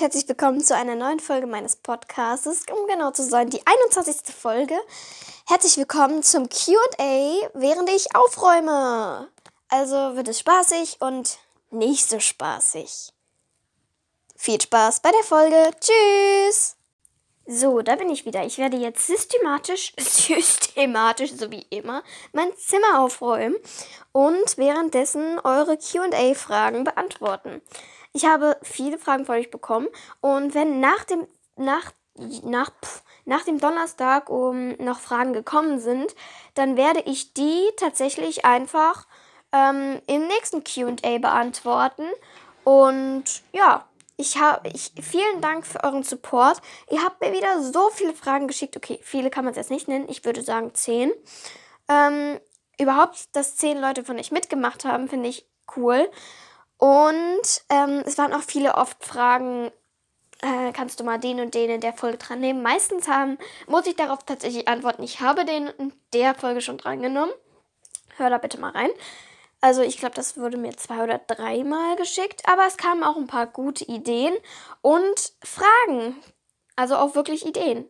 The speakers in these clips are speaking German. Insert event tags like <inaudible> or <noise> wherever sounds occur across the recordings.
und herzlich willkommen zu einer neuen Folge meines Podcasts, um genau zu sein, die 21. Folge. Herzlich willkommen zum QA, während ich aufräume. Also wird es spaßig und nicht so spaßig. Viel Spaß bei der Folge. Tschüss! So, da bin ich wieder. Ich werde jetzt systematisch, <laughs> systematisch, so wie immer, mein Zimmer aufräumen und währenddessen eure QA-Fragen beantworten. Ich habe viele Fragen von euch bekommen und wenn nach dem, nach, nach, pff, nach dem Donnerstag um noch Fragen gekommen sind, dann werde ich die tatsächlich einfach ähm, im nächsten QA beantworten. Und ja, ich habe, ich, vielen Dank für euren Support. Ihr habt mir wieder so viele Fragen geschickt. Okay, viele kann man es jetzt nicht nennen. Ich würde sagen zehn. Ähm, überhaupt, dass zehn Leute von euch mitgemacht haben, finde ich cool. Und ähm, es waren auch viele oft Fragen, äh, kannst du mal den und den in der Folge dran nehmen? Meistens haben, muss ich darauf tatsächlich antworten, ich habe den in der Folge schon dran genommen. Hör da bitte mal rein. Also ich glaube, das wurde mir zwei oder dreimal geschickt, aber es kamen auch ein paar gute Ideen und Fragen. Also auch wirklich Ideen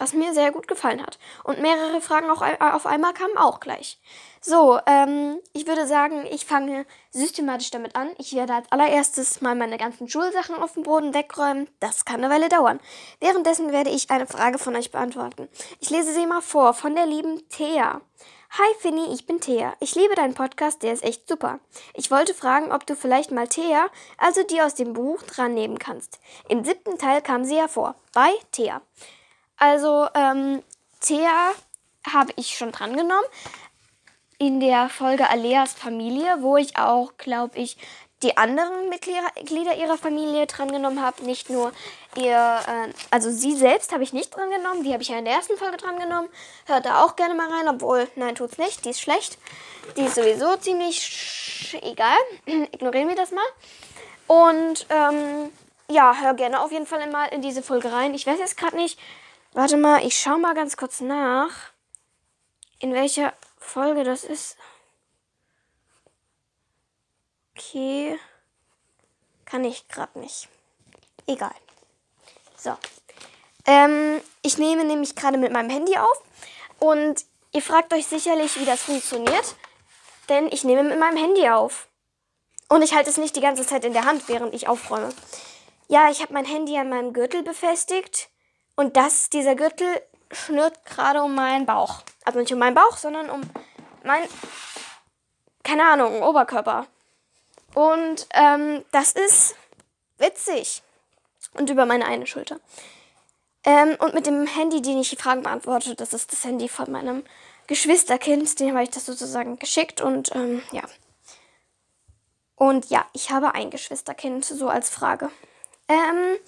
was mir sehr gut gefallen hat. Und mehrere Fragen auch auf einmal kamen auch gleich. So, ähm, ich würde sagen, ich fange systematisch damit an. Ich werde als allererstes mal meine ganzen Schulsachen auf dem Boden wegräumen. Das kann eine Weile dauern. Währenddessen werde ich eine Frage von euch beantworten. Ich lese sie mal vor von der lieben Thea. Hi Finny, ich bin Thea. Ich liebe deinen Podcast, der ist echt super. Ich wollte fragen, ob du vielleicht mal Thea, also die aus dem Buch, dran nehmen kannst. Im siebten Teil kam sie hervor. Bei Thea. Also, ähm, Thea habe ich schon drangenommen. In der Folge Aleas Familie, wo ich auch, glaube ich, die anderen Mitglieder ihrer Familie drangenommen habe. Nicht nur ihr, äh, also sie selbst habe ich nicht drangenommen. Die habe ich ja in der ersten Folge drangenommen. Hört da auch gerne mal rein, obwohl, nein, tut's nicht. Die ist schlecht. Die ist sowieso ziemlich egal. <clears throat> Ignorieren wir das mal. Und ähm, ja, hör gerne auf jeden Fall mal in diese Folge rein. Ich weiß jetzt gerade nicht, Warte mal, ich schau mal ganz kurz nach, in welcher Folge das ist. Okay. Kann ich gerade nicht. Egal. So. Ähm, ich nehme nämlich gerade mit meinem Handy auf und ihr fragt euch sicherlich, wie das funktioniert, denn ich nehme mit meinem Handy auf. Und ich halte es nicht die ganze Zeit in der Hand, während ich aufräume. Ja, ich habe mein Handy an meinem Gürtel befestigt und das, dieser Gürtel schnürt gerade um meinen Bauch. Also nicht um meinen Bauch, sondern um mein, keine Ahnung, Oberkörper. Und ähm, das ist witzig. Und über meine eine Schulter. Ähm, und mit dem Handy, den ich die Fragen beantworte, das ist das Handy von meinem Geschwisterkind. Dem habe ich das sozusagen geschickt und ähm, ja. Und ja, ich habe ein Geschwisterkind, so als Frage. Ähm,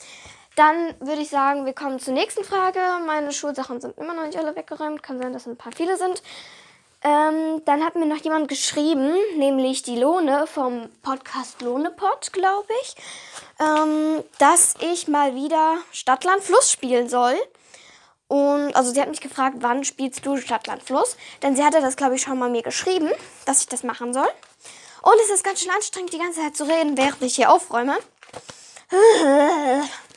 dann würde ich sagen, wir kommen zur nächsten Frage. Meine Schulsachen sind immer noch nicht alle weggeräumt. Kann sein, dass ein paar viele sind. Ähm, dann hat mir noch jemand geschrieben, nämlich die Lohne vom Podcast Lohnepod, glaube ich, ähm, dass ich mal wieder Stadtland Fluss spielen soll. Und also sie hat mich gefragt, wann spielst du Stadtland Fluss? Denn sie hatte das, glaube ich, schon mal mir geschrieben, dass ich das machen soll. Und es ist ganz schön anstrengend, die ganze Zeit zu reden, während ich hier aufräume. <laughs>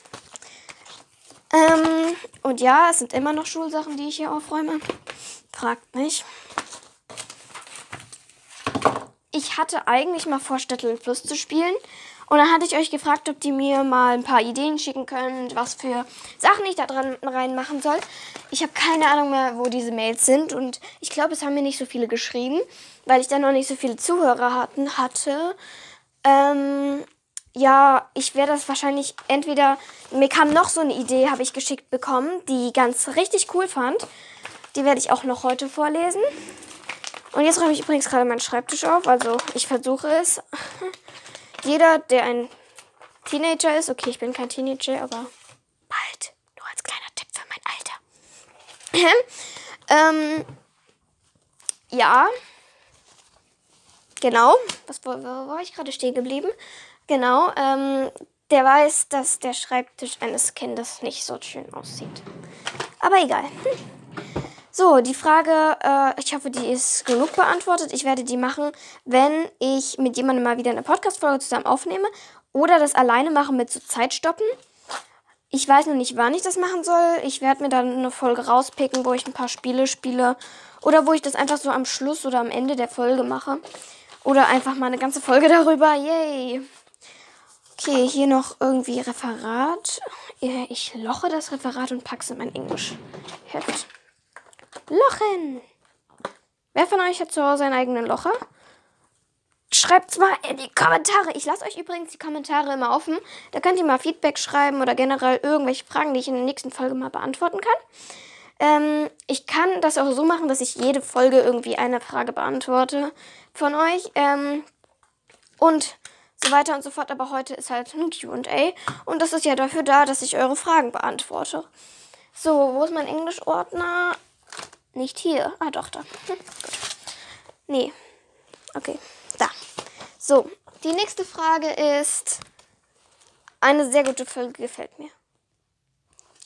Ähm, und ja, es sind immer noch Schulsachen, die ich hier aufräume. Fragt mich. Ich hatte eigentlich mal vor, Städtel Fluss zu spielen. Und dann hatte ich euch gefragt, ob die mir mal ein paar Ideen schicken können, was für Sachen ich da dran reinmachen soll. Ich habe keine Ahnung mehr, wo diese Mails sind. Und ich glaube, es haben mir nicht so viele geschrieben, weil ich dann noch nicht so viele Zuhörer hatten, hatte. Ähm, ja, ich werde das wahrscheinlich entweder. Mir kam noch so eine Idee, habe ich geschickt bekommen, die ganz richtig cool fand. Die werde ich auch noch heute vorlesen. Und jetzt räume ich übrigens gerade meinen Schreibtisch auf. Also ich versuche es. <laughs> Jeder, der ein Teenager ist, okay, ich bin kein Teenager, aber bald. Nur als kleiner Tipp für mein Alter. <clears throat> ähm, ja. Genau. Was, wo, wo war ich gerade stehen geblieben? Genau, ähm, der weiß, dass der Schreibtisch eines Kindes nicht so schön aussieht. Aber egal. Hm. So, die Frage, äh, ich hoffe, die ist genug beantwortet. Ich werde die machen, wenn ich mit jemandem mal wieder eine Podcast-Folge zusammen aufnehme oder das alleine mache mit so Zeitstoppen. Ich weiß noch nicht, wann ich das machen soll. Ich werde mir dann eine Folge rauspicken, wo ich ein paar Spiele spiele. Oder wo ich das einfach so am Schluss oder am Ende der Folge mache. Oder einfach mal eine ganze Folge <laughs> darüber. Yay! Okay, hier noch irgendwie Referat. Ich loche das Referat und packe es in mein Englisch-Heft. Lochen! Wer von euch hat zu Hause einen eigenen Locher? Schreibt's mal in die Kommentare. Ich lasse euch übrigens die Kommentare immer offen. Da könnt ihr mal Feedback schreiben oder generell irgendwelche Fragen, die ich in der nächsten Folge mal beantworten kann. Ähm, ich kann das auch so machen, dass ich jede Folge irgendwie eine Frage beantworte von euch. Ähm, und so weiter und so fort. Aber heute ist halt ein QA. Und das ist ja dafür da, dass ich eure Fragen beantworte. So, wo ist mein Englischordner? Nicht hier. Ah, doch, da. Hm, <laughs> gut. Nee. Okay. Da. So, die nächste Frage ist. Eine sehr gute Folge gefällt mir.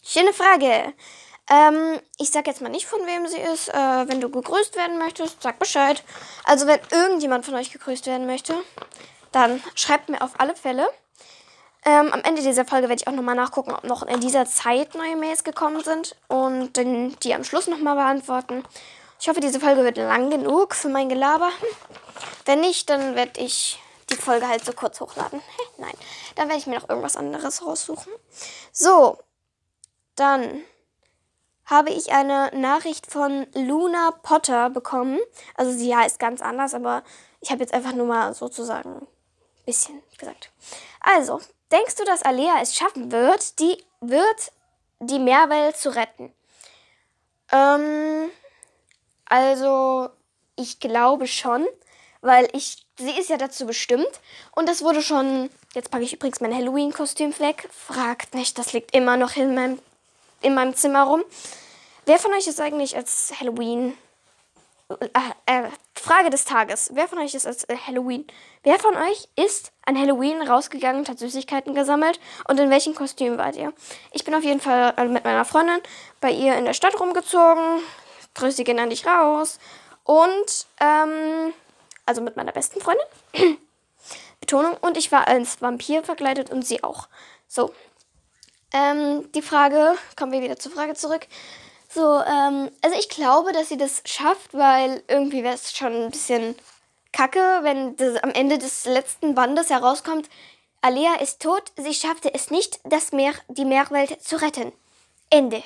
Schöne Frage. Ähm, ich sag jetzt mal nicht, von wem sie ist. Äh, wenn du gegrüßt werden möchtest, sag Bescheid. Also, wenn irgendjemand von euch gegrüßt werden möchte, dann schreibt mir auf alle Fälle. Ähm, am Ende dieser Folge werde ich auch nochmal nachgucken, ob noch in dieser Zeit neue Mails gekommen sind und dann die am Schluss nochmal beantworten. Ich hoffe, diese Folge wird lang genug für mein Gelaber. <laughs> Wenn nicht, dann werde ich die Folge halt so kurz hochladen. <laughs> Nein, dann werde ich mir noch irgendwas anderes raussuchen. So, dann habe ich eine Nachricht von Luna Potter bekommen. Also sie heißt ganz anders, aber ich habe jetzt einfach nur mal sozusagen ein bisschen gesagt. Also, denkst du, dass Alea es schaffen wird, die wird die Meerwelt zu retten? Ähm, also, ich glaube schon weil ich, sie ist ja dazu bestimmt. Und das wurde schon, jetzt packe ich übrigens mein Halloween-Kostüm weg. Fragt nicht, das liegt immer noch in meinem, in meinem Zimmer rum. Wer von euch ist eigentlich als Halloween, äh, äh, Frage des Tages, wer von euch ist als äh, Halloween, wer von euch ist an Halloween rausgegangen und hat Süßigkeiten gesammelt und in welchem Kostüm wart ihr? Ich bin auf jeden Fall äh, mit meiner Freundin bei ihr in der Stadt rumgezogen. Grüße gehen an dich raus. Und, ähm, also mit meiner besten Freundin. <clears throat> Betonung. Und ich war als Vampir verkleidet und sie auch. So. Ähm, die Frage, kommen wir wieder zur Frage zurück. So, ähm, also ich glaube, dass sie das schafft, weil irgendwie wäre es schon ein bisschen kacke, wenn das am Ende des letzten Bandes herauskommt, Alea ist tot, sie schaffte es nicht, das Meer, die Meerwelt zu retten. Ende.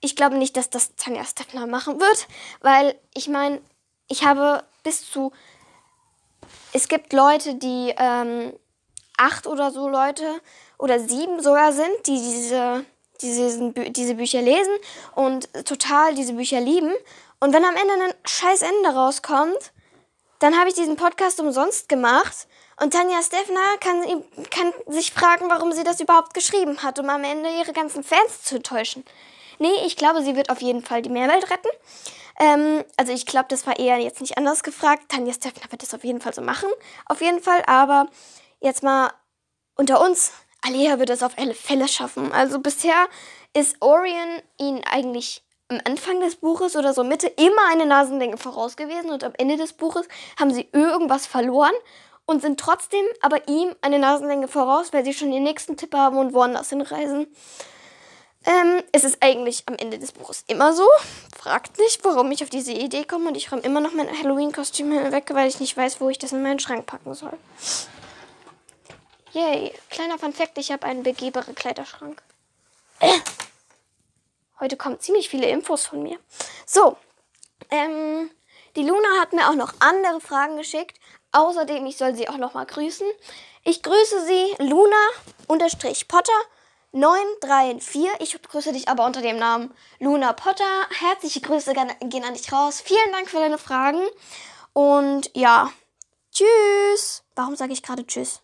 Ich glaube nicht, dass das Tanja Steffner machen wird, weil ich meine, ich habe bis zu. Es gibt Leute, die ähm, acht oder so Leute oder sieben sogar sind, die diese, diese, diese Bücher lesen und total diese Bücher lieben. Und wenn am Ende ein scheiß Ende rauskommt, dann habe ich diesen Podcast umsonst gemacht. Und Tanja Steffner kann, kann sich fragen, warum sie das überhaupt geschrieben hat, um am Ende ihre ganzen Fans zu täuschen. Nee, ich glaube, sie wird auf jeden Fall die Meerwelt retten. Ähm, also ich glaube, das war eher jetzt nicht anders gefragt. Tanja Steffner wird das auf jeden Fall so machen. Auf jeden Fall. Aber jetzt mal unter uns. Alea wird es auf alle Fälle schaffen. Also bisher ist Orion ihn eigentlich am Anfang des Buches oder so Mitte immer eine Nasenlänge voraus gewesen und am Ende des Buches haben sie irgendwas verloren und sind trotzdem aber ihm eine Nasenlänge voraus, weil sie schon den nächsten Tipp haben und woanders hinreisen. Ähm, es ist eigentlich am Ende des Buches immer so. Fragt nicht, warum ich auf diese Idee komme und ich räume immer noch mein Halloween-Kostüm weg, weil ich nicht weiß, wo ich das in meinen Schrank packen soll. Yay, kleiner Fun Fact, ich habe einen begehbaren Kleiderschrank. Heute kommen ziemlich viele Infos von mir. So, ähm, die Luna hat mir auch noch andere Fragen geschickt. Außerdem, ich soll sie auch noch mal grüßen. Ich grüße sie, Luna-Potter 934. Ich grüße dich aber unter dem Namen Luna Potter. Herzliche Grüße gehen an dich raus. Vielen Dank für deine Fragen. Und ja, tschüss. Warum sage ich gerade tschüss?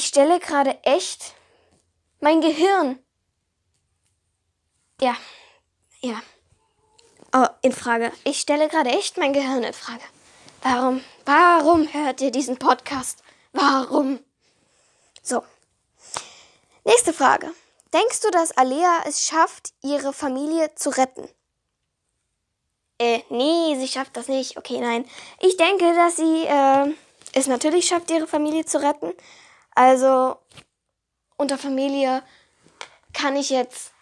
Ich stelle gerade echt mein Gehirn. Ja, ja. Oh, in Frage. Ich stelle gerade echt mein Gehirn in Frage. Warum, warum hört ihr diesen Podcast? Warum? So. Nächste Frage. Denkst du, dass Alea es schafft, ihre Familie zu retten? Äh, nee, sie schafft das nicht. Okay, nein. Ich denke, dass sie, äh, es natürlich schafft, ihre Familie zu retten. Also unter Familie kann ich jetzt,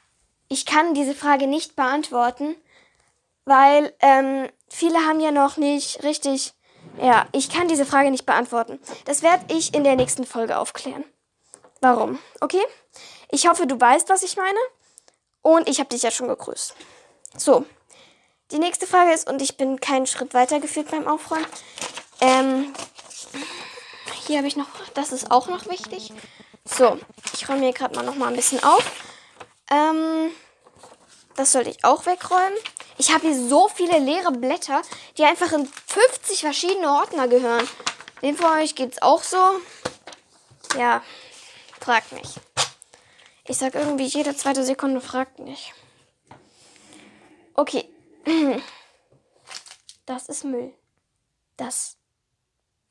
ich kann diese Frage nicht beantworten, weil ähm, viele haben ja noch nicht richtig, ja, ich kann diese Frage nicht beantworten. Das werde ich in der nächsten Folge aufklären. Warum? Okay? Ich hoffe, du weißt, was ich meine. Und ich habe dich ja schon gegrüßt. So, die nächste Frage ist, und ich bin keinen Schritt weiter geführt beim Aufräumen. Ähm, hier habe ich noch, das ist auch noch wichtig. So, ich räume hier gerade mal noch mal ein bisschen auf. Ähm, das sollte ich auch wegräumen. Ich habe hier so viele leere Blätter, die einfach in 50 verschiedene Ordner gehören. Den von euch geht es auch so. Ja, fragt mich. Ich sag irgendwie jede zweite Sekunde fragt mich. Okay. <clears throat> Das ist Müll. Das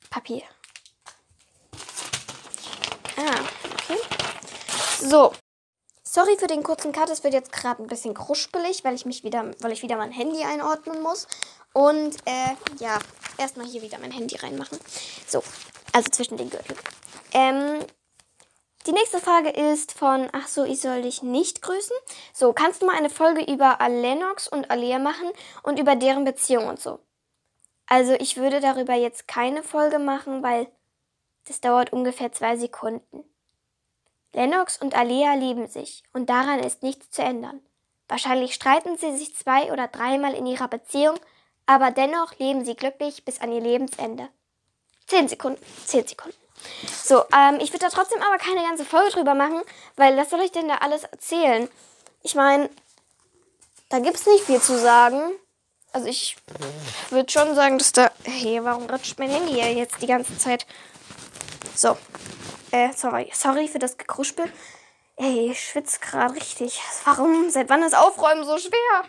Papier. Ah, okay. So. Sorry für den kurzen Cut. Es wird jetzt gerade ein bisschen kruspelig, weil ich mich wieder, weil ich wieder mein Handy einordnen muss. Und äh, ja, erstmal hier wieder mein Handy reinmachen. So, also zwischen den Gürteln. Ähm, die nächste Frage ist von, ach so, ich soll dich nicht grüßen. So, kannst du mal eine Folge über Lennox und Alea machen und über deren Beziehung und so? Also, ich würde darüber jetzt keine Folge machen, weil das dauert ungefähr zwei Sekunden. Lennox und Alea lieben sich und daran ist nichts zu ändern. Wahrscheinlich streiten sie sich zwei oder dreimal in ihrer Beziehung, aber dennoch leben sie glücklich bis an ihr Lebensende. Zehn Sekunden, zehn Sekunden. So, ähm, ich würde da trotzdem aber keine ganze Folge drüber machen, weil was soll ich denn da alles erzählen? Ich meine, da gibt's nicht viel zu sagen. Also ich würde schon sagen, dass da... Hey, warum rutscht mein Handy hier jetzt die ganze Zeit? So. Äh, sorry. Sorry für das Gekruspel. Ey, ich schwitze gerade richtig. Warum? Seit wann ist Aufräumen so schwer?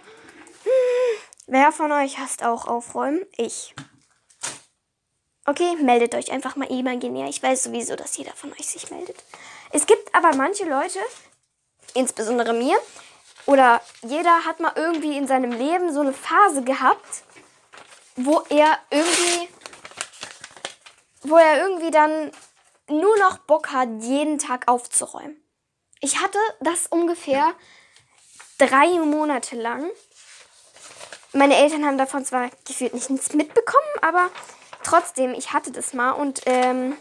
Hm. Wer von euch hasst auch Aufräumen? Ich. Okay, meldet euch einfach mal imaginär. Ich weiß sowieso, dass jeder von euch sich meldet. Es gibt aber manche Leute, insbesondere mir, oder jeder hat mal irgendwie in seinem Leben so eine Phase gehabt, wo er irgendwie, wo er irgendwie dann nur noch Bock hat, jeden Tag aufzuräumen. Ich hatte das ungefähr drei Monate lang. Meine Eltern haben davon zwar gefühlt nichts mitbekommen, aber trotzdem, ich hatte das mal und ähm,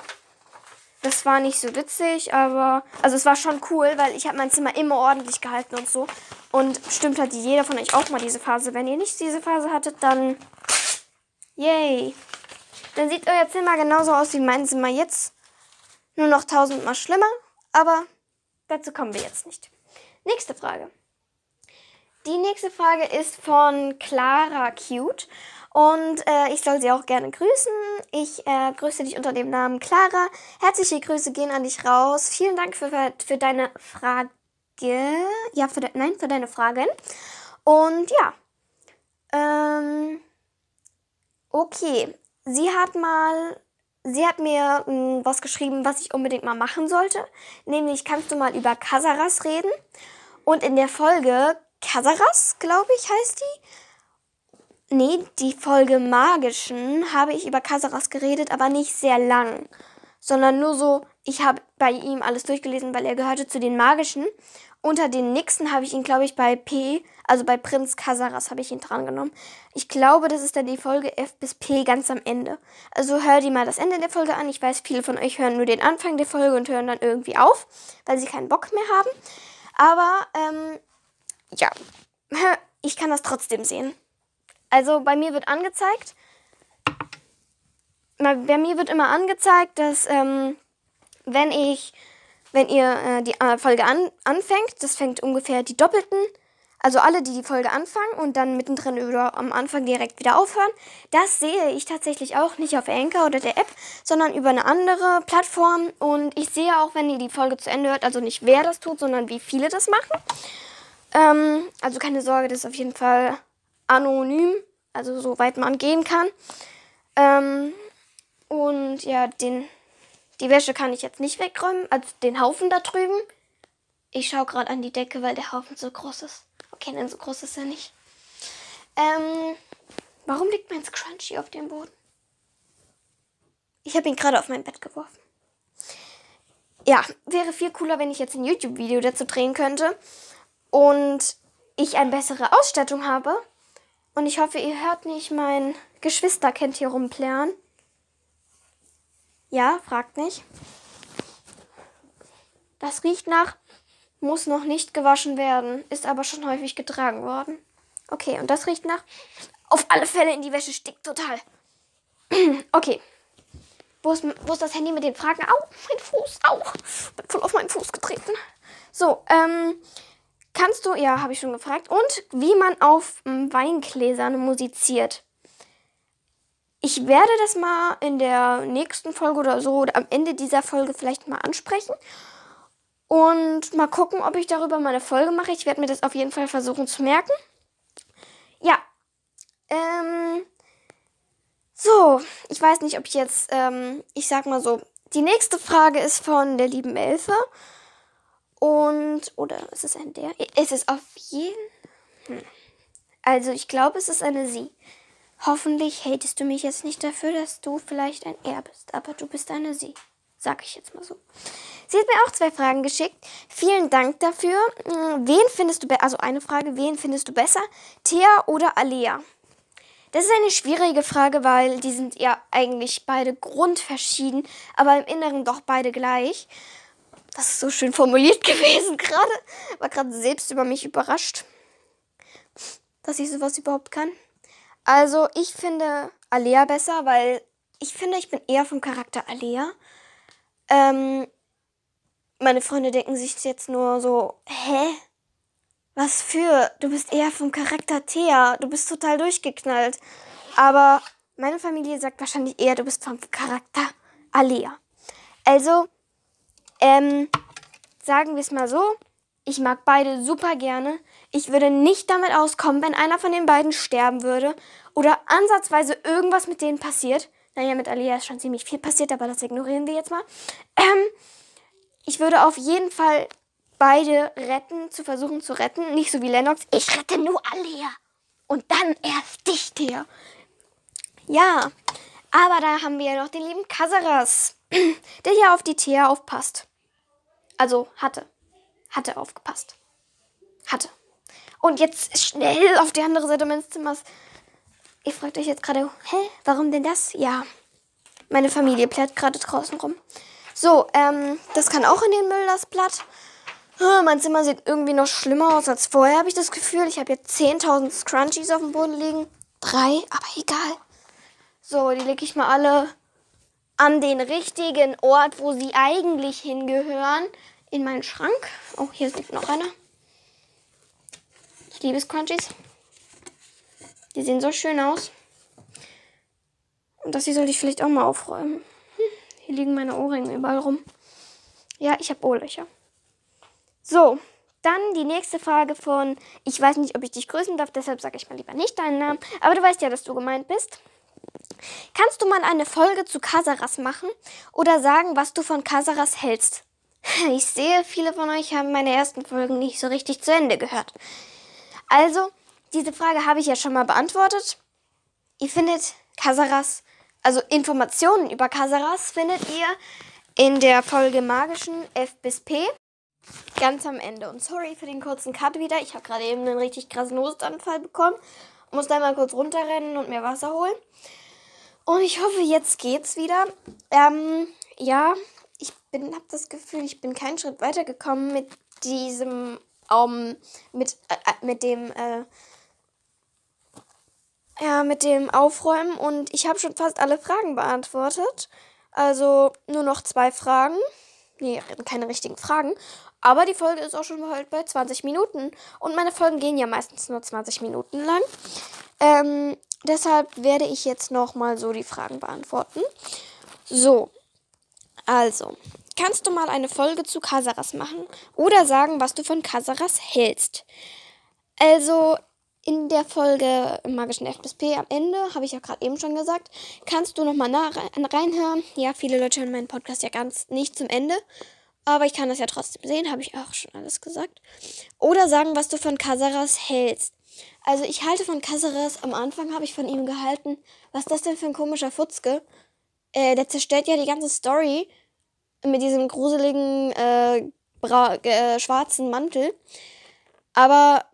das war nicht so witzig, aber also es war schon cool, weil ich habe mein Zimmer immer ordentlich gehalten und so. Und bestimmt hat jeder von euch auch mal diese Phase. Wenn ihr nicht diese Phase hattet, dann yay. Dann sieht euer Zimmer genauso aus wie mein Zimmer jetzt. Nur noch tausendmal schlimmer, aber dazu kommen wir jetzt nicht. Nächste Frage. Die nächste Frage ist von Clara Cute. Und äh, ich soll sie auch gerne grüßen. Ich äh, grüße dich unter dem Namen Clara. Herzliche Grüße gehen an dich raus. Vielen Dank für, für deine Frage. Ja, für de, nein, für deine Fragen. Und ja. Ähm, okay. Sie hat mal. Sie hat mir mh, hm, was geschrieben, was ich unbedingt mal machen sollte. Nämlich kannst du mal über Kasaras reden. Und in der Folge Kasaras, glaube ich, heißt die Nee, die Folge Magischen habe ich über Kasaras geredet, aber nicht sehr lang. Sondern nur so, ich habe bei ihm alles durchgelesen, weil er gehörte zu den Magischen. Unter den Nixen habe ich ihn, glaube ich, bei P, also bei Prinz Kasaras habe ich ihn drangenommen. Ich glaube, das ist dann die Folge F bis P ganz am Ende. Also hör dir mal das Ende der Folge an. Ich weiß, viele von euch hören nur den Anfang der Folge und hören dann irgendwie auf, weil sie keinen Bock mehr haben. Aber, ähm, ja, <laughs> ich kann das trotzdem sehen. Also bei mir wird angezeigt, bei mir wird immer angezeigt, dass ähm, wenn ich, wenn ihr äh, die äh, Folge an, anfängt, das fängt ungefähr die doppelten, also alle, die die Folge anfangen und dann mittendrin oder am Anfang direkt wieder aufhören, das sehe ich tatsächlich auch nicht auf Anchor oder der App, sondern über eine andere Plattform und ich sehe auch, wenn ihr die Folge zu Ende hört, also nicht wer das tut, sondern wie viele das machen. Ähm, also keine Sorge, das ist auf jeden Fall anonym, also soweit man gehen kann. Ähm, und ja, den, die Wäsche kann ich jetzt nicht wegräumen, also den Haufen da drüben. Ich schaue gerade an die Decke, weil der Haufen so groß ist. Okay, denn so groß ist er nicht. Ähm, warum liegt mein Scrunchie auf dem Boden? Ich habe ihn gerade auf mein Bett geworfen. Ja, wäre viel cooler, wenn ich jetzt ein YouTube-Video dazu drehen könnte und ich eine bessere Ausstattung habe. Und ich hoffe, ihr hört nicht mein Geschwisterkind hier rumplären. Ja, fragt nicht. Das riecht nach, muss noch nicht gewaschen werden, ist aber schon häufig getragen worden. Okay, und das riecht nach, auf alle Fälle in die Wäsche stickt total. <clears throat> okay. Wo ist, wo ist das Handy mit den Fragen? Au, mein Fuß, au. Bin voll auf meinen Fuß getreten. So, ähm, kannst du, ja, habe ich schon gefragt. Und wie man auf ähm, Weingläsern musiziert. Ich werde das mal in der nächsten Folge oder so oder am Ende dieser Folge vielleicht mal ansprechen. Und mal gucken, ob ich darüber mal eine Folge mache. Ich werde mir das auf jeden Fall versuchen zu merken. Ja. Ähm. So, ich weiß nicht, ob ich jetzt, ähm, ich sag mal so, die nächste Frage ist von der lieben Elfe. Und, oder ist es ein der? Ist es auf jeden? Hm. Also, ich glaube, es ist eine Sie. Hoffentlich hatest du mich jetzt nicht dafür, dass du vielleicht ein Er bist, aber du bist eine Sie. Sag ich jetzt mal so. Sie hat mir auch zwei Fragen geschickt. Vielen Dank dafür. Hm, wen findest du, also eine Frage, wen findest du besser? Thea oder Alea? Das ist eine schwierige Frage, weil die sind ja eigentlich beide grundverschieden, aber im Inneren doch beide gleich. Das ist so schön formuliert <laughs> gewesen gerade. War gerade selbst über mich überrascht, dass ich sowas überhaupt kann. Also ich finde Alea besser, weil ich finde, ich bin eher vom Charakter Alea. Ähm, meine Freunde denken sich jetzt nur so, hä? Was für? Du bist eher vom Charakter Thea. Du bist total durchgeknallt. Aber meine Familie sagt wahrscheinlich eher, du bist vom Charakter Alea. Also, ähm, sagen wir es mal so. Ich mag beide super gerne. Ich würde nicht damit auskommen, wenn einer von den beiden sterben würde oder ansatzweise irgendwas mit denen passiert. Naja, mit Alia ist schon ziemlich viel passiert, aber das ignorieren wir jetzt mal. Ähm, ich würde auf jeden Fall beide retten, zu versuchen zu retten. Nicht so wie Lennox. Ich rette nur Alia. Und dann erst dich, Thea. Ja, aber da haben wir ja noch den lieben Kasaras, <clears throat> der hier auf die Thea aufpasst. Also hatte. Hatte aufgepasst. Hatte. Und jetzt schnell auf die andere Seite meines Zimmers. Ihr fragt euch jetzt gerade, hä, warum denn das? Ja, meine Familie plärt gerade draußen rum. So, ähm, das kann auch in den Müll, das Blatt. Mein Zimmer sieht irgendwie noch schlimmer aus als vorher, habe ich das Gefühl. Ich habe jetzt 10.000 Scrunchies auf dem Boden liegen. Drei, aber egal. So, die lege ich mal alle an den richtigen Ort, wo sie eigentlich hingehören. In meinen Schrank. Oh, hier liegt noch einer. Ich liebe Scrunchies. Die sehen so schön aus. Und das hier sollte ich vielleicht auch mal aufräumen. Hm, hier liegen meine Ohrringe überall rum. Ja, ich habe Ohrlöcher. So, dann die nächste Frage von, ich weiß nicht, ob ich dich grüßen darf, deshalb sage ich mal lieber nicht deinen Namen, aber du weißt ja, dass du gemeint bist. Kannst du mal eine Folge zu Kasaras machen oder sagen, was du von Kasaras hältst? <laughs> Ich sehe, viele von euch haben meine ersten Folgen nicht so richtig zu Ende gehört. Also, diese Frage habe ich ja schon mal beantwortet. Ihr findet Kasaras, also Informationen über Kasaras findet ihr in der Folge magischen F bis P. Ganz am Ende. Und sorry für den kurzen Cut wieder. Ich habe gerade eben einen richtig krassen Hustanfall bekommen. Muss da mal kurz runterrennen und mir Wasser holen. Und ich hoffe, jetzt geht's wieder. Ähm, ja, ich habe das Gefühl, ich bin keinen Schritt weitergekommen mit diesem, um, mit, äh, äh, mit dem, äh, ja, mit dem Aufräumen. Und ich habe schon fast alle Fragen beantwortet. Also nur noch zwei Fragen. Nee, keine richtigen Fragen. Aber die Folge ist auch schon bald bei 20 Minuten. Und meine Folgen gehen ja meistens nur 20 Minuten lang. Ähm, deshalb werde ich jetzt nochmal so die Fragen beantworten. So, also, kannst du mal eine Folge zu Kasaras machen oder sagen, was du von Kasaras hältst? Also, in der Folge magischen F bis P am Ende, habe ich ja gerade eben schon gesagt, kannst du nochmal reinhören. Ja, viele Leute hören meinen Podcast ja ganz nicht zum Ende. Aber ich kann das ja trotzdem sehen, habe ich auch schon alles gesagt. Oder sagen, was du von Kasaras hältst. Also ich halte von Kasaras, am Anfang habe ich von ihm gehalten, was ist das denn für ein komischer Futzke? äh, der zerstört ja die ganze Story mit diesem gruseligen äh, äh, schwarzen Mantel. Aber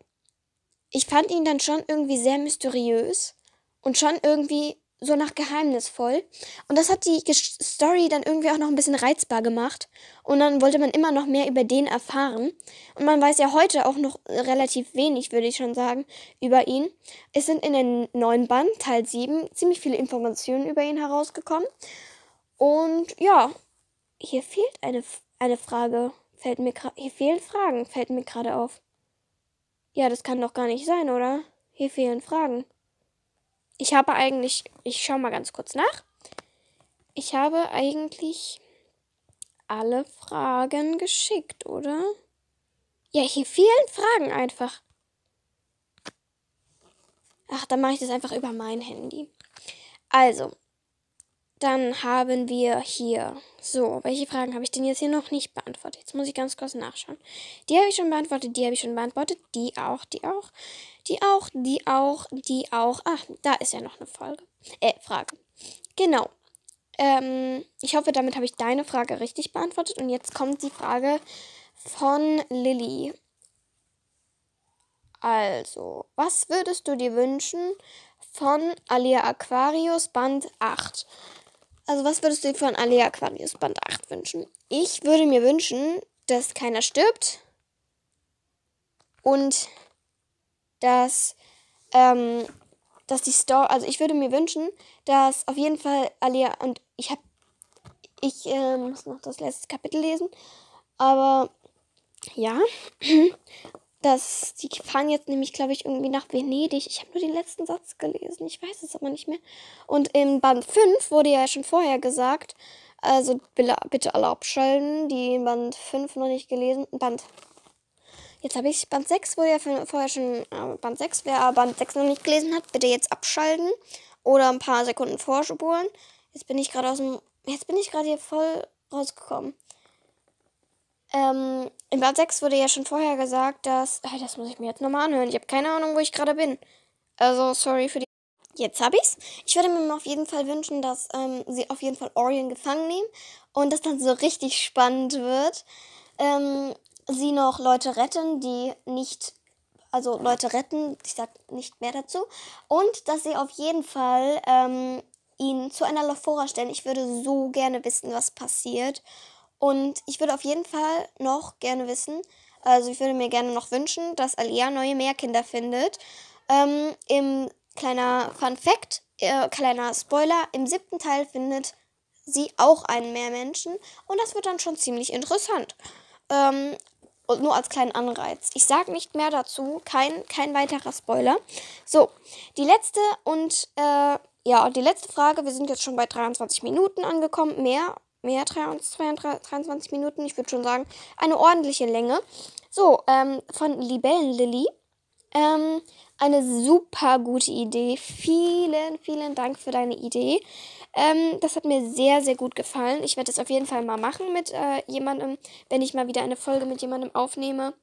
ich fand ihn dann schon irgendwie sehr mysteriös und schon irgendwie so nach geheimnisvoll. Und das hat die Story dann irgendwie auch noch ein bisschen reizbar gemacht. Und dann wollte man immer noch mehr über den erfahren. Und man weiß ja heute auch noch relativ wenig, würde ich schon sagen, über ihn. Es sind in den neuen Band, Teil 7, ziemlich viele Informationen über ihn herausgekommen. Und ja, hier fehlt eine, eine Frage. Fällt mir hier fehlen Fragen, fällt mir gerade auf. Ja, das kann doch gar nicht sein, oder? Hier fehlen Fragen. Ich habe eigentlich, ich schaue mal ganz kurz nach. Ich habe eigentlich alle Fragen geschickt, oder? Ja, hier fehlen Fragen einfach. Ach, dann mache ich das einfach über mein Handy. Also, dann haben wir hier. So, welche Fragen habe ich denn jetzt hier noch nicht beantwortet? Jetzt muss ich ganz kurz nachschauen. Die habe ich schon beantwortet, die habe ich schon beantwortet, die auch, die auch. Die auch, die auch, die auch. Ach, da ist ja noch eine Folge. Äh, Frage. Genau. Ähm, ich hoffe, damit habe ich deine Frage richtig beantwortet. Und jetzt kommt die Frage von Lilly. Also, was würdest du dir wünschen von Alia Aquarius Band 8? Also, was würdest du dir von Alia Aquarius Band 8 wünschen? Ich würde mir wünschen, dass keiner stirbt und dass, ähm, dass die Story, also ich würde mir wünschen, dass auf jeden Fall Alia und ich habe, ich äh, muss noch das letzte Kapitel lesen, aber ja, dass die fahren jetzt nämlich, glaube ich, irgendwie nach Venedig. Ich habe nur den letzten Satz gelesen, ich weiß es aber nicht mehr. Und im Band 5 wurde ja schon vorher gesagt, also bitte alle abschalten, die Band 5 noch nicht gelesen, Band Jetzt habe ich Band 6, wurde ja vorher schon äh, Band 6. Wer Band 6 noch nicht gelesen hat, bitte jetzt abschalten oder ein paar Sekunden vorspulen. Jetzt bin ich gerade aus dem. Jetzt bin ich gerade hier voll rausgekommen. Ähm, in Band 6 wurde ja schon vorher gesagt, dass. Ach, das muss ich mir jetzt nochmal anhören. Ich habe keine Ahnung, wo ich gerade bin. Also, sorry für die. Jetzt habe ich's. Ich würde mir auf jeden Fall wünschen, dass ähm, sie auf jeden Fall Orion gefangen nehmen und das dann so richtig spannend wird. Ähm, sie noch Leute retten, die nicht, also Leute retten, ich sag nicht mehr dazu, und dass sie auf jeden Fall ähm, ihn zu einer Lafora stellen. Ich würde so gerne wissen, was passiert. Und ich würde auf jeden Fall noch gerne wissen, also ich würde mir gerne noch wünschen, dass Alia neue Mehrkinder findet. Ähm, Im kleiner Fun Fact, äh, kleiner Spoiler, im siebten Teil findet sie auch einen Meermenschen und das wird dann schon ziemlich interessant. Ähm, und nur als kleinen Anreiz. Ich sage nicht mehr dazu, kein, kein weiterer Spoiler. So, die letzte und äh, ja, die letzte Frage. Wir sind jetzt schon bei 23 Minuten angekommen. Mehr, mehr 23, 23 Minuten. Ich würde schon sagen, eine ordentliche Länge. So, ähm, von Libellenlilly. Ähm, eine super gute Idee. Vielen, vielen Dank für deine Idee. Ähm, das hat mir sehr, sehr gut gefallen. Ich werde es auf jeden Fall mal machen mit äh, jemandem, wenn ich mal wieder eine Folge mit jemandem aufnehme.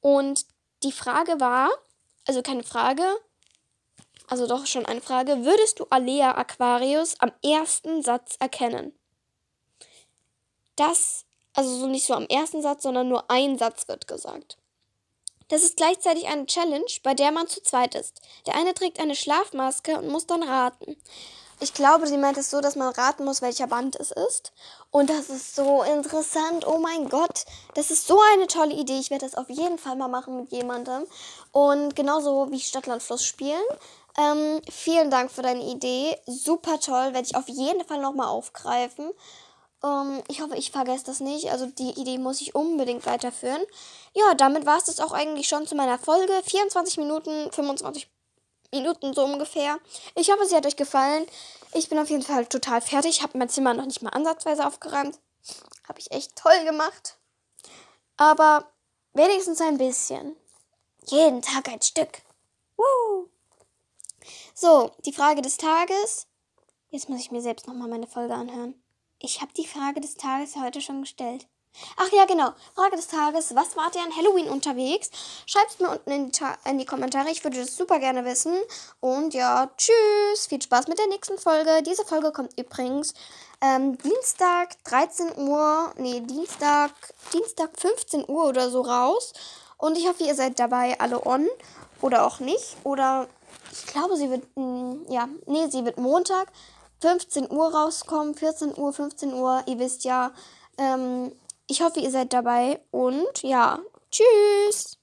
Und die Frage war, also keine Frage, also doch schon eine Frage, würdest du Alea Aquarius am ersten Satz erkennen? Das, also so nicht so am ersten Satz, sondern nur ein Satz wird gesagt. Das ist gleichzeitig eine Challenge, bei der man zu zweit ist. Der eine trägt eine Schlafmaske und muss dann raten. Ich glaube, sie meint es so, dass man raten muss, welcher Band es ist. Und das ist so interessant. Oh mein Gott. Das ist so eine tolle Idee. Ich werde das auf jeden Fall mal machen mit jemandem. Und genauso wie Stadtland Fluss spielen. Ähm, vielen Dank für deine Idee. Super toll. Werde ich auf jeden Fall nochmal aufgreifen. Ähm, ich hoffe, ich vergesse das nicht. Also die Idee muss ich unbedingt weiterführen. Ja, damit war es das auch eigentlich schon zu meiner Folge. 24 Minuten, 25 Minuten. So ungefähr. Ich hoffe, sie hat euch gefallen. Ich bin auf jeden Fall total fertig. Habe mein Zimmer noch nicht mal ansatzweise aufgeräumt. Habe ich echt toll gemacht. Aber wenigstens ein bisschen. Jeden Tag ein Stück. Woo! So, die Frage des Tages. Jetzt muss ich mir selbst nochmal meine Folge anhören. Ich habe die Frage des Tages heute schon gestellt. Ach ja, genau. Frage des Tages. Was wart ihr an Halloween unterwegs? Schreibt es mir unten in die, in die Kommentare. Ich würde das super gerne wissen. Und ja, tschüss. Viel Spaß mit der nächsten Folge. Diese Folge kommt übrigens ähm, Dienstag 13 Uhr, nee, Dienstag, Dienstag 15 Uhr oder so raus. Und ich hoffe, ihr seid dabei alle on. Oder auch nicht. Oder ich glaube, sie wird, mh, mm, ja, nee, sie wird Montag 15 Uhr rauskommen. 14 Uhr, 15 Uhr. Ihr wisst ja, ähm, ich hoffe, ihr seid dabei und ja, tschüss.